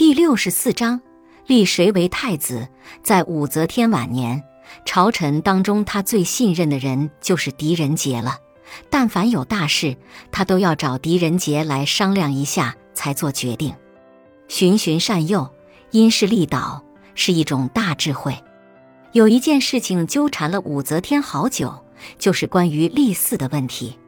第六十四章，立谁为太子？在武则天晚年，朝臣当中，他最信任的人就是狄仁杰了。但凡有大事，他都要找狄仁杰来商量一下，才做决定。循循善诱，因势利导，是一种大智慧。有一件事情纠缠了武则天好久，就是关于立嗣的问题。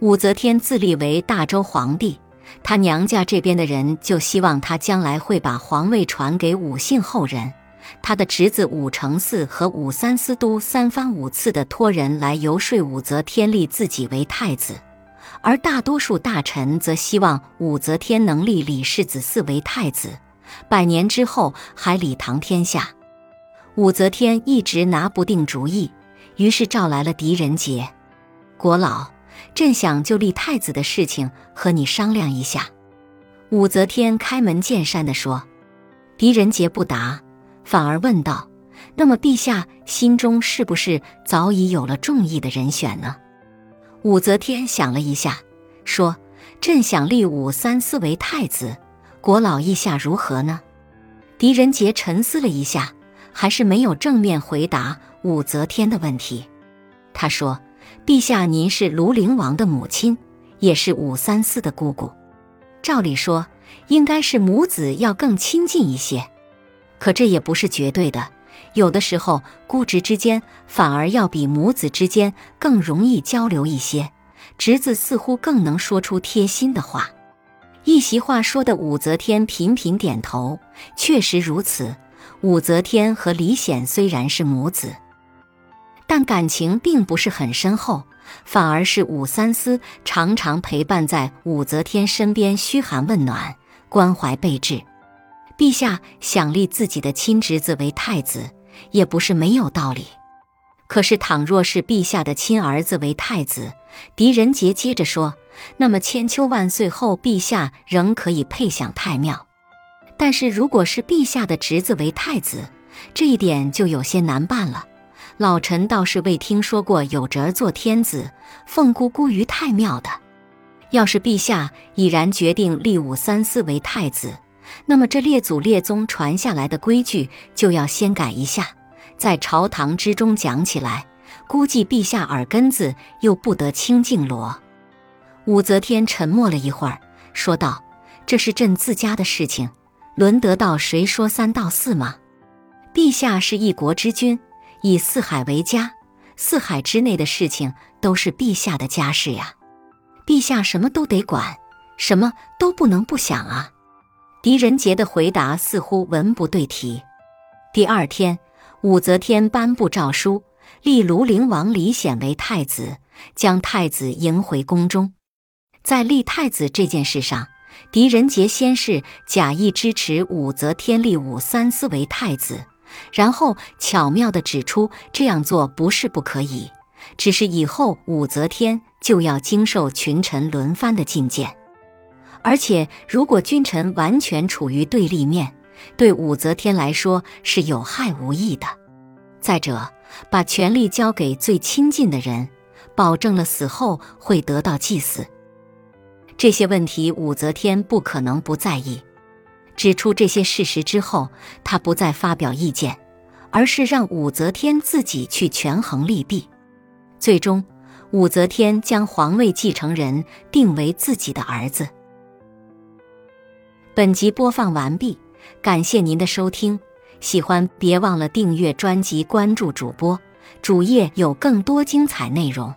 武则天自立为大周皇帝，她娘家这边的人就希望她将来会把皇位传给武姓后人。他的侄子武承嗣和武三思都三番五次的托人来游说武则天立自己为太子，而大多数大臣则希望武则天能立李氏子嗣为太子，百年之后还理唐天下。武则天一直拿不定主意，于是召来了狄仁杰。国老，朕想就立太子的事情和你商量一下。武则天开门见山地说。狄仁杰不答。反而问道：“那么陛下心中是不是早已有了中意的人选呢？”武则天想了一下，说：“朕想立武三思为太子，国老意下如何呢？”狄仁杰沉思了一下，还是没有正面回答武则天的问题。他说：“陛下，您是庐陵王的母亲，也是武三思的姑姑，照理说，应该是母子要更亲近一些。”可这也不是绝对的，有的时候姑侄之间反而要比母子之间更容易交流一些，侄子似乎更能说出贴心的话。一席话说的武则天频频点头，确实如此。武则天和李显虽然是母子，但感情并不是很深厚，反而是武三思常常陪伴在武则天身边嘘寒问暖，关怀备至。陛下想立自己的亲侄子为太子，也不是没有道理。可是，倘若是陛下的亲儿子为太子，狄仁杰接着说，那么千秋万岁后，陛下仍可以配享太庙。但是，如果是陛下的侄子为太子，这一点就有些难办了。老臣倒是未听说过有侄儿做天子，奉姑姑于太庙的。要是陛下已然决定立武三思为太子，那么，这列祖列宗传下来的规矩就要先改一下，在朝堂之中讲起来，估计陛下耳根子又不得清净罗。武则天沉默了一会儿，说道：“这是朕自家的事情，轮得到谁说三道四吗？陛下是一国之君，以四海为家，四海之内的事情都是陛下的家事呀，陛下什么都得管，什么都不能不想啊。”狄仁杰的回答似乎文不对题。第二天，武则天颁布诏书，立庐陵王李显为太子，将太子迎回宫中。在立太子这件事上，狄仁杰先是假意支持武则天立武三思为太子，然后巧妙地指出这样做不是不可以，只是以后武则天就要经受群臣轮番的进谏。而且，如果君臣完全处于对立面，对武则天来说是有害无益的。再者，把权力交给最亲近的人，保证了死后会得到祭祀。这些问题，武则天不可能不在意。指出这些事实之后，他不再发表意见，而是让武则天自己去权衡利弊。最终，武则天将皇位继承人定为自己的儿子。本集播放完毕，感谢您的收听。喜欢别忘了订阅专辑、关注主播，主页有更多精彩内容。